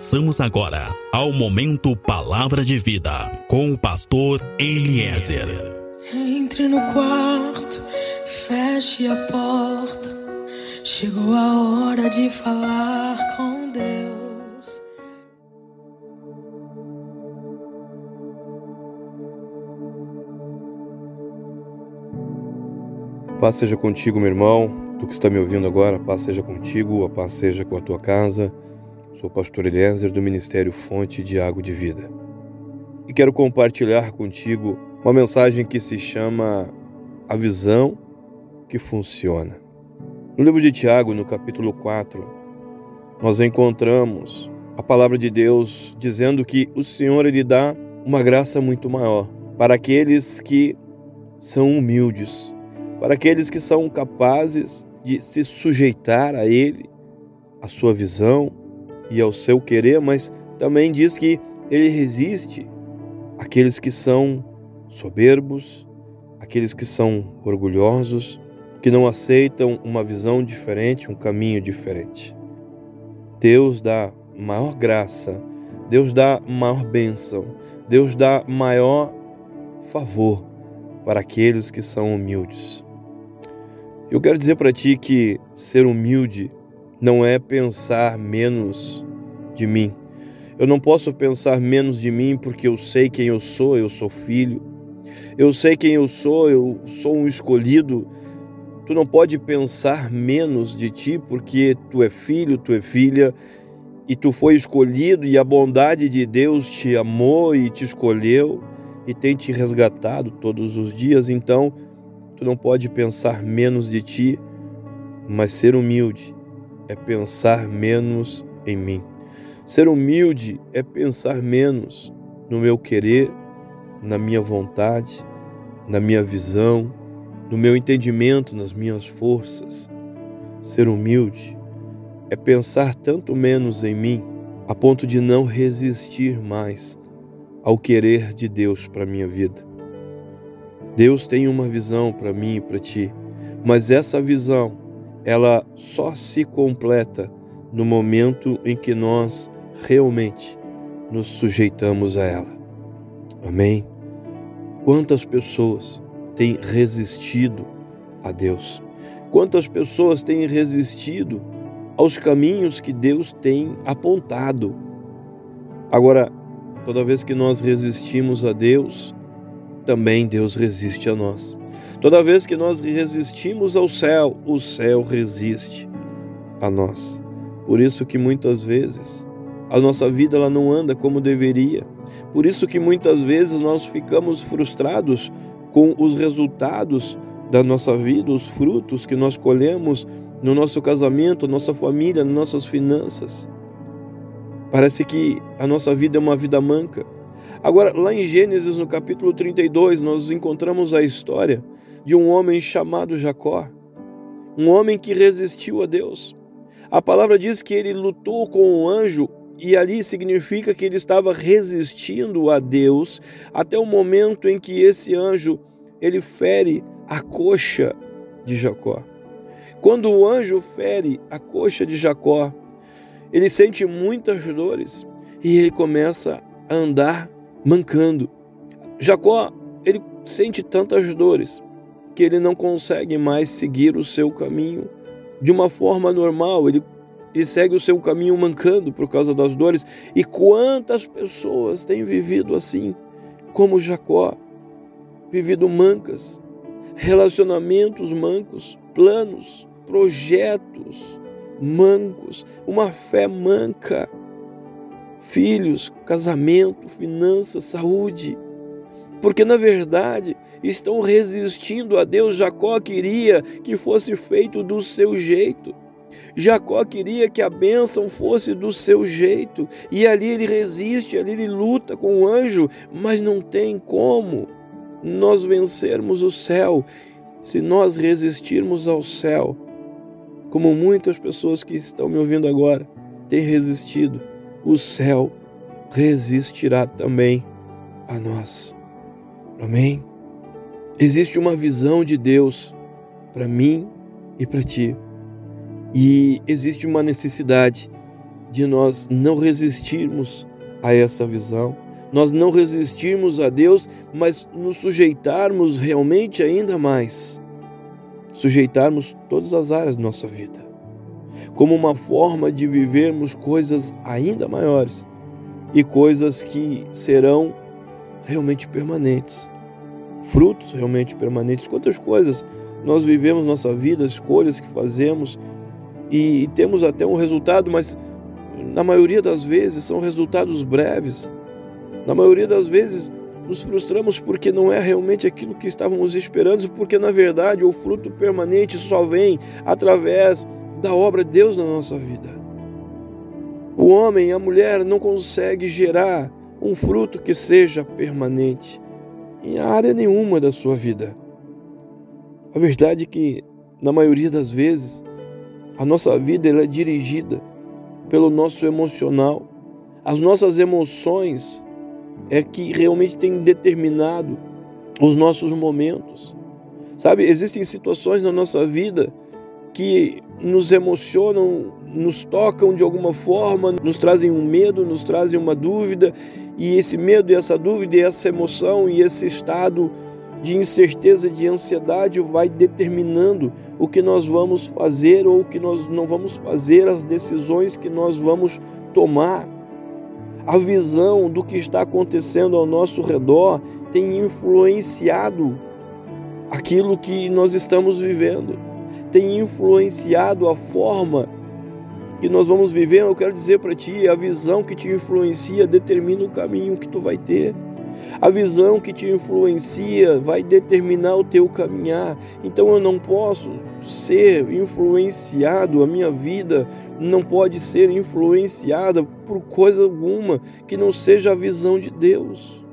Passamos agora ao momento Palavra de Vida com o pastor Eliezer. Entre no quarto, feche a porta. Chegou a hora de falar com Deus. Paz seja contigo, meu irmão. Tu que está me ouvindo agora, paz seja contigo, a paz seja com a tua casa. Sou pastor Eliezer do Ministério Fonte de Água de Vida. E quero compartilhar contigo uma mensagem que se chama A Visão que Funciona. No livro de Tiago, no capítulo 4, nós encontramos a palavra de Deus dizendo que o Senhor ele dá uma graça muito maior para aqueles que são humildes, para aqueles que são capazes de se sujeitar a Ele, a sua visão, e ao seu querer, mas também diz que ele resiste àqueles que são soberbos, aqueles que são orgulhosos, que não aceitam uma visão diferente, um caminho diferente. Deus dá maior graça, Deus dá maior bênção, Deus dá maior favor para aqueles que são humildes. Eu quero dizer para ti que ser humilde não é pensar menos de mim. Eu não posso pensar menos de mim porque eu sei quem eu sou, eu sou filho. Eu sei quem eu sou, eu sou um escolhido. Tu não pode pensar menos de ti porque tu é filho, tu é filha e tu foi escolhido e a bondade de Deus te amou e te escolheu e tem te resgatado todos os dias. Então, tu não pode pensar menos de ti, mas ser humilde é pensar menos em mim. Ser humilde é pensar menos no meu querer, na minha vontade, na minha visão, no meu entendimento, nas minhas forças. Ser humilde é pensar tanto menos em mim a ponto de não resistir mais ao querer de Deus para minha vida. Deus tem uma visão para mim e para ti, mas essa visão ela só se completa no momento em que nós realmente nos sujeitamos a ela. Amém? Quantas pessoas têm resistido a Deus? Quantas pessoas têm resistido aos caminhos que Deus tem apontado? Agora, toda vez que nós resistimos a Deus, também Deus resiste a nós. Toda vez que nós resistimos ao céu, o céu resiste a nós. Por isso que muitas vezes a nossa vida ela não anda como deveria. Por isso que muitas vezes nós ficamos frustrados com os resultados da nossa vida, os frutos que nós colhemos no nosso casamento, nossa família, nas nossas finanças. Parece que a nossa vida é uma vida manca. Agora, lá em Gênesis, no capítulo 32, nós encontramos a história de um homem chamado Jacó, um homem que resistiu a Deus. A palavra diz que ele lutou com o um anjo e ali significa que ele estava resistindo a Deus até o momento em que esse anjo ele fere a coxa de Jacó. Quando o anjo fere a coxa de Jacó, ele sente muitas dores e ele começa a andar mancando. Jacó, ele sente tantas dores que ele não consegue mais seguir o seu caminho. De uma forma normal, ele, ele segue o seu caminho mancando por causa das dores. E quantas pessoas têm vivido assim, como Jacó, vivido mancas, relacionamentos mancos, planos, projetos mancos, uma fé manca, filhos, casamento, finanças, saúde porque na verdade estão resistindo a Deus. Jacó queria que fosse feito do seu jeito. Jacó queria que a bênção fosse do seu jeito, e ali ele resiste, ali ele luta com o anjo, mas não tem como nós vencermos o céu se nós resistirmos ao céu, como muitas pessoas que estão me ouvindo agora têm resistido, o céu resistirá também a nós. Amém? Existe uma visão de Deus para mim e para ti. E existe uma necessidade de nós não resistirmos a essa visão, nós não resistirmos a Deus, mas nos sujeitarmos realmente ainda mais, sujeitarmos todas as áreas da nossa vida, como uma forma de vivermos coisas ainda maiores e coisas que serão realmente permanentes, frutos realmente permanentes. Quantas coisas nós vivemos nossa vida, escolhas que fazemos e temos até um resultado, mas na maioria das vezes são resultados breves. Na maioria das vezes nos frustramos porque não é realmente aquilo que estávamos esperando, porque na verdade o fruto permanente só vem através da obra de Deus na nossa vida. O homem, a mulher não consegue gerar um fruto que seja permanente em área nenhuma da sua vida. A verdade é que na maioria das vezes a nossa vida ela é dirigida pelo nosso emocional. As nossas emoções é que realmente tem determinado os nossos momentos. Sabe, existem situações na nossa vida que nos emocionam, nos tocam de alguma forma, nos trazem um medo, nos trazem uma dúvida, e esse medo e essa dúvida e essa emoção e esse estado de incerteza, de ansiedade, vai determinando o que nós vamos fazer ou o que nós não vamos fazer, as decisões que nós vamos tomar. A visão do que está acontecendo ao nosso redor tem influenciado aquilo que nós estamos vivendo, tem influenciado a forma que nós vamos viver. Eu quero dizer para ti, a visão que te influencia determina o caminho que tu vai ter. A visão que te influencia vai determinar o teu caminhar. Então eu não posso ser influenciado, a minha vida não pode ser influenciada por coisa alguma que não seja a visão de Deus.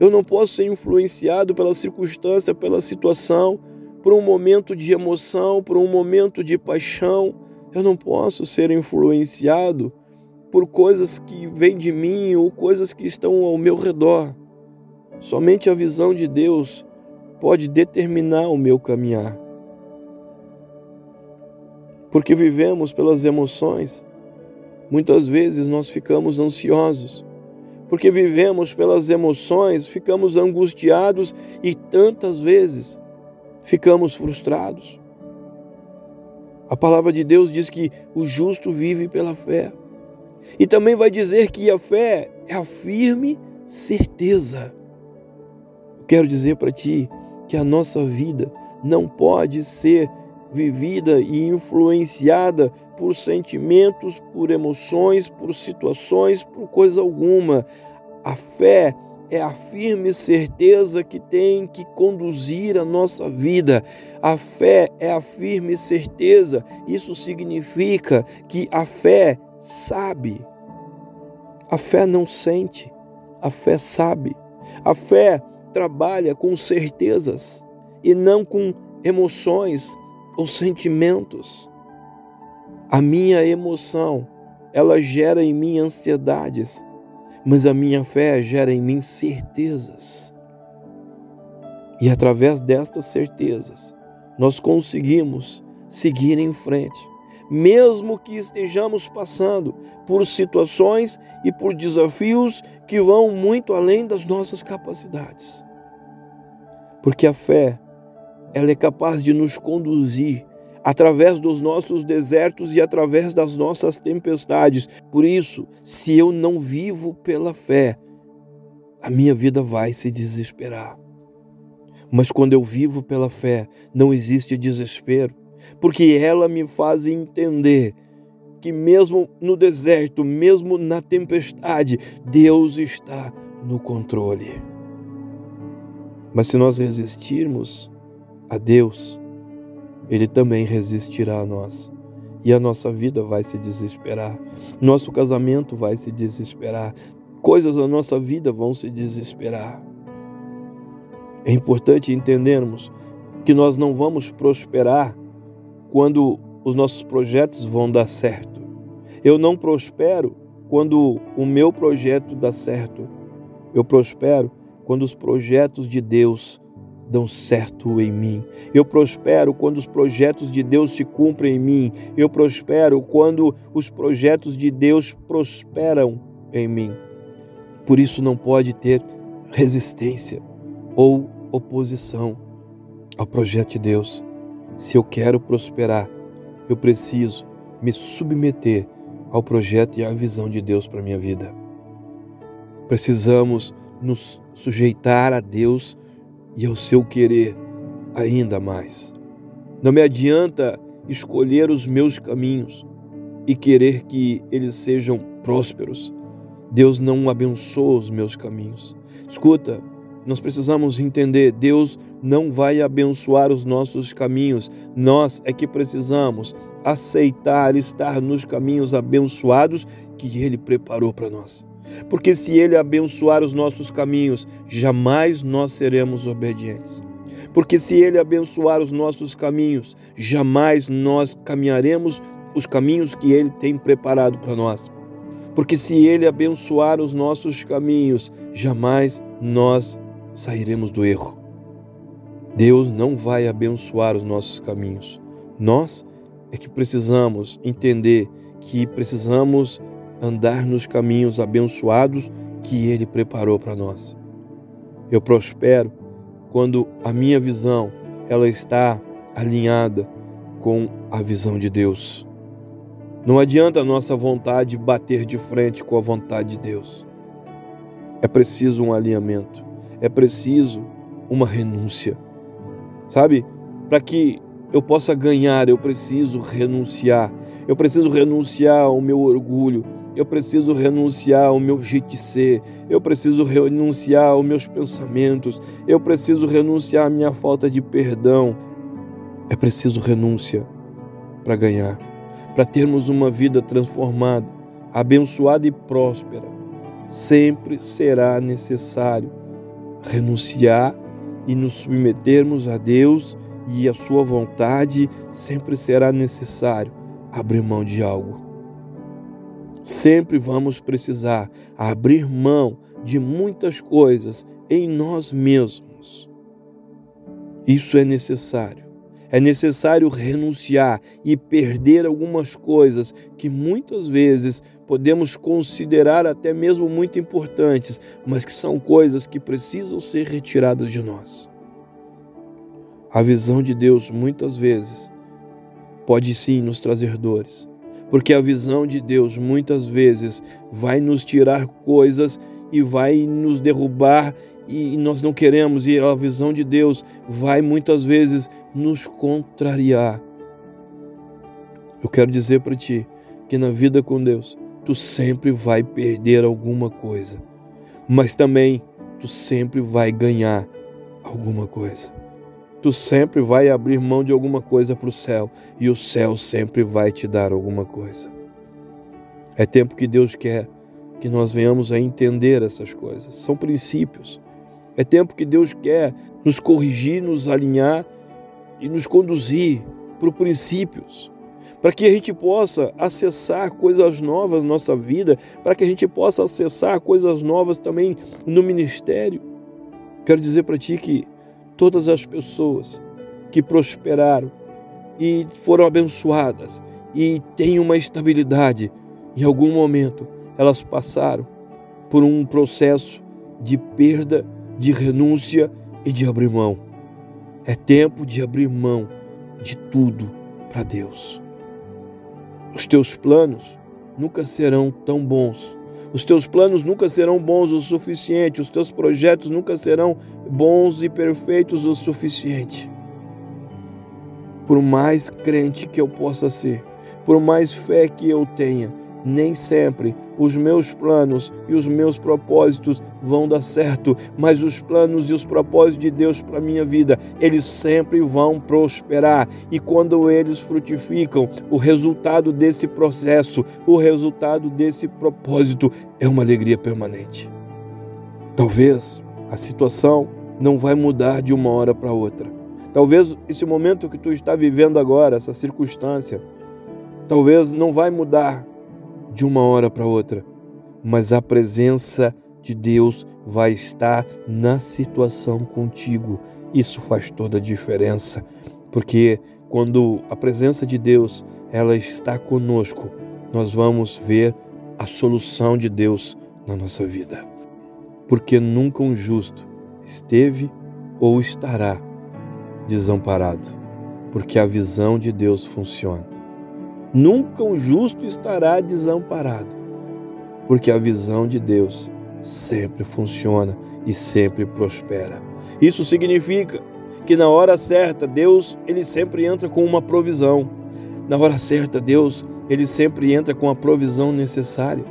Eu não posso ser influenciado pela circunstância, pela situação, por um momento de emoção, por um momento de paixão. Eu não posso ser influenciado por coisas que vêm de mim ou coisas que estão ao meu redor. Somente a visão de Deus pode determinar o meu caminhar. Porque vivemos pelas emoções, muitas vezes nós ficamos ansiosos. Porque vivemos pelas emoções, ficamos angustiados e tantas vezes ficamos frustrados. A palavra de Deus diz que o justo vive pela fé. E também vai dizer que a fé é a firme certeza. Eu quero dizer para ti que a nossa vida não pode ser vivida e influenciada por sentimentos, por emoções, por situações, por coisa alguma. A fé é a firme certeza que tem que conduzir a nossa vida. A fé é a firme certeza. Isso significa que a fé sabe. A fé não sente, a fé sabe. A fé trabalha com certezas e não com emoções ou sentimentos. A minha emoção, ela gera em mim ansiedades, mas a minha fé gera em mim certezas. E através destas certezas, nós conseguimos seguir em frente mesmo que estejamos passando por situações e por desafios que vão muito além das nossas capacidades. Porque a fé, ela é capaz de nos conduzir através dos nossos desertos e através das nossas tempestades. Por isso, se eu não vivo pela fé, a minha vida vai se desesperar. Mas quando eu vivo pela fé, não existe desespero, porque ela me faz entender que mesmo no deserto, mesmo na tempestade, Deus está no controle. Mas se nós resistirmos a Deus, Ele também resistirá a nós. E a nossa vida vai se desesperar, nosso casamento vai se desesperar, coisas da nossa vida vão se desesperar. É importante entendermos que nós não vamos prosperar quando os nossos projetos vão dar certo. Eu não prospero quando o meu projeto dá certo. Eu prospero quando os projetos de Deus dão certo em mim. Eu prospero quando os projetos de Deus se cumprem em mim. Eu prospero quando os projetos de Deus prosperam em mim. Por isso não pode ter resistência ou oposição ao projeto de Deus. Se eu quero prosperar, eu preciso me submeter ao projeto e à visão de Deus para minha vida. Precisamos nos sujeitar a Deus e ao seu querer ainda mais. Não me adianta escolher os meus caminhos e querer que eles sejam prósperos. Deus não abençoa os meus caminhos. Escuta, nós precisamos entender: Deus não vai abençoar os nossos caminhos, nós é que precisamos aceitar estar nos caminhos abençoados que Ele preparou para nós. Porque se Ele abençoar os nossos caminhos, jamais nós seremos obedientes. Porque se Ele abençoar os nossos caminhos, jamais nós caminharemos os caminhos que Ele tem preparado para nós. Porque se Ele abençoar os nossos caminhos, jamais nós sairemos do erro. Deus não vai abençoar os nossos caminhos. Nós é que precisamos entender que precisamos andar nos caminhos abençoados que Ele preparou para nós. Eu prospero quando a minha visão ela está alinhada com a visão de Deus. Não adianta a nossa vontade bater de frente com a vontade de Deus. É preciso um alinhamento, é preciso uma renúncia. Sabe? Para que eu possa ganhar, eu preciso renunciar. Eu preciso renunciar ao meu orgulho, eu preciso renunciar ao meu jeito de ser, eu preciso renunciar aos meus pensamentos, eu preciso renunciar à minha falta de perdão. É preciso renúncia para ganhar, para termos uma vida transformada, abençoada e próspera. Sempre será necessário renunciar e nos submetermos a Deus e a Sua vontade, sempre será necessário abrir mão de algo Sempre vamos precisar abrir mão de muitas coisas em nós mesmos. Isso é necessário. É necessário renunciar e perder algumas coisas que muitas vezes podemos considerar até mesmo muito importantes, mas que são coisas que precisam ser retiradas de nós. A visão de Deus muitas vezes pode sim nos trazer dores, porque a visão de Deus muitas vezes vai nos tirar coisas e vai nos derrubar e nós não queremos, e a visão de Deus vai muitas vezes nos contrariar. Eu quero dizer para ti que na vida com Deus, tu sempre vai perder alguma coisa, mas também tu sempre vai ganhar alguma coisa tu sempre vai abrir mão de alguma coisa para o céu e o céu sempre vai te dar alguma coisa. É tempo que Deus quer que nós venhamos a entender essas coisas. São princípios. É tempo que Deus quer nos corrigir, nos alinhar e nos conduzir para os princípios, para que a gente possa acessar coisas novas na nossa vida, para que a gente possa acessar coisas novas também no ministério. Quero dizer para ti que todas as pessoas que prosperaram e foram abençoadas e têm uma estabilidade, em algum momento elas passaram por um processo de perda, de renúncia e de abrir mão. É tempo de abrir mão de tudo para Deus. Os teus planos nunca serão tão bons os teus planos nunca serão bons o suficiente, os teus projetos nunca serão bons e perfeitos o suficiente. Por mais crente que eu possa ser, por mais fé que eu tenha, nem sempre os meus planos e os meus propósitos vão dar certo, mas os planos e os propósitos de Deus para minha vida, eles sempre vão prosperar. E quando eles frutificam, o resultado desse processo, o resultado desse propósito é uma alegria permanente. Talvez a situação não vai mudar de uma hora para outra. Talvez esse momento que tu está vivendo agora, essa circunstância, talvez não vai mudar de uma hora para outra, mas a presença de Deus vai estar na situação contigo Isso faz toda a diferença, porque quando a presença de Deus ela está conosco, nós vamos ver a solução de Deus na nossa vida. Porque nunca um justo esteve ou estará desamparado, porque a visão de Deus funciona. Nunca um justo estará desamparado, porque a visão de Deus sempre funciona e sempre prospera. Isso significa que na hora certa Deus ele sempre entra com uma provisão. Na hora certa Deus ele sempre entra com a provisão necessária.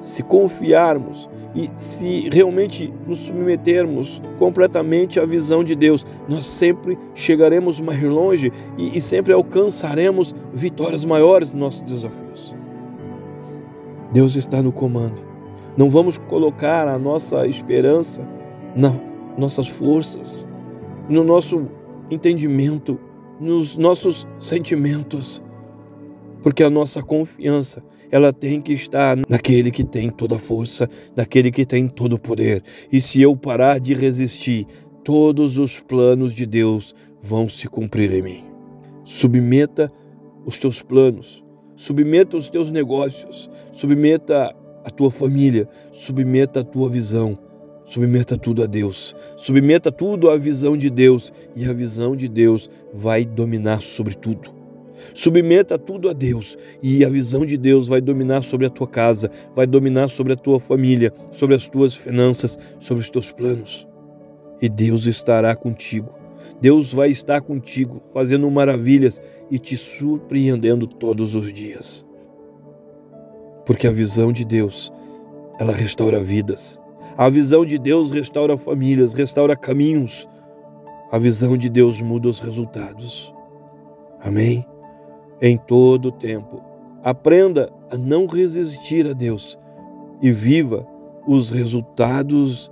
Se confiarmos e se realmente nos submetermos completamente à visão de Deus, nós sempre chegaremos mais longe e, e sempre alcançaremos vitórias maiores nos nossos desafios. Deus está no comando. Não vamos colocar a nossa esperança nas nossas forças, no nosso entendimento, nos nossos sentimentos, porque a nossa confiança ela tem que estar naquele que tem toda a força, naquele que tem todo o poder. E se eu parar de resistir, todos os planos de Deus vão se cumprir em mim. Submeta os teus planos, submeta os teus negócios, submeta a tua família, submeta a tua visão, submeta tudo a Deus, submeta tudo à visão de Deus e a visão de Deus vai dominar sobre tudo. Submeta tudo a Deus e a visão de Deus vai dominar sobre a tua casa, vai dominar sobre a tua família, sobre as tuas finanças, sobre os teus planos. E Deus estará contigo. Deus vai estar contigo, fazendo maravilhas e te surpreendendo todos os dias. Porque a visão de Deus, ela restaura vidas. A visão de Deus restaura famílias, restaura caminhos. A visão de Deus muda os resultados. Amém? Em todo o tempo. Aprenda a não resistir a Deus e viva os resultados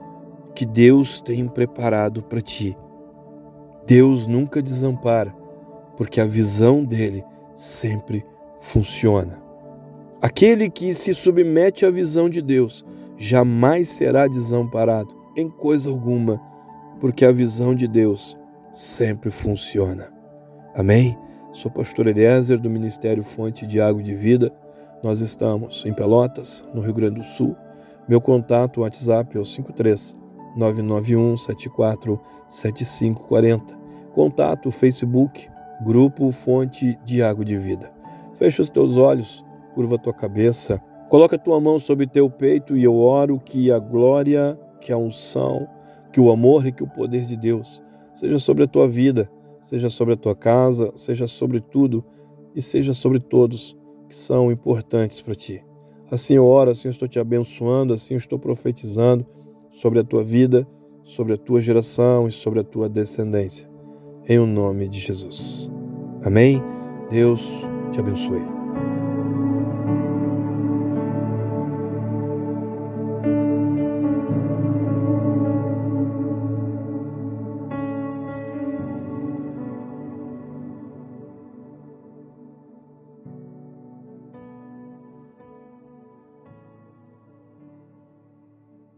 que Deus tem preparado para ti. Deus nunca desampara, porque a visão dele sempre funciona. Aquele que se submete à visão de Deus jamais será desamparado em coisa alguma, porque a visão de Deus sempre funciona. Amém? Sou pastor Eliezer do Ministério Fonte de Água de Vida. Nós estamos em Pelotas, no Rio Grande do Sul. Meu contato WhatsApp é o 53 991 74 7540. Contato Facebook, Grupo Fonte de Água de Vida. Fecha os teus olhos, curva a tua cabeça, coloca a tua mão sobre teu peito e eu oro que a glória, que a unção, que o amor e que o poder de Deus seja sobre a tua vida seja sobre a tua casa, seja sobre tudo e seja sobre todos que são importantes para ti. Assim eu oro, assim eu estou te abençoando, assim eu estou profetizando sobre a tua vida, sobre a tua geração e sobre a tua descendência. Em o nome de Jesus. Amém? Deus te abençoe.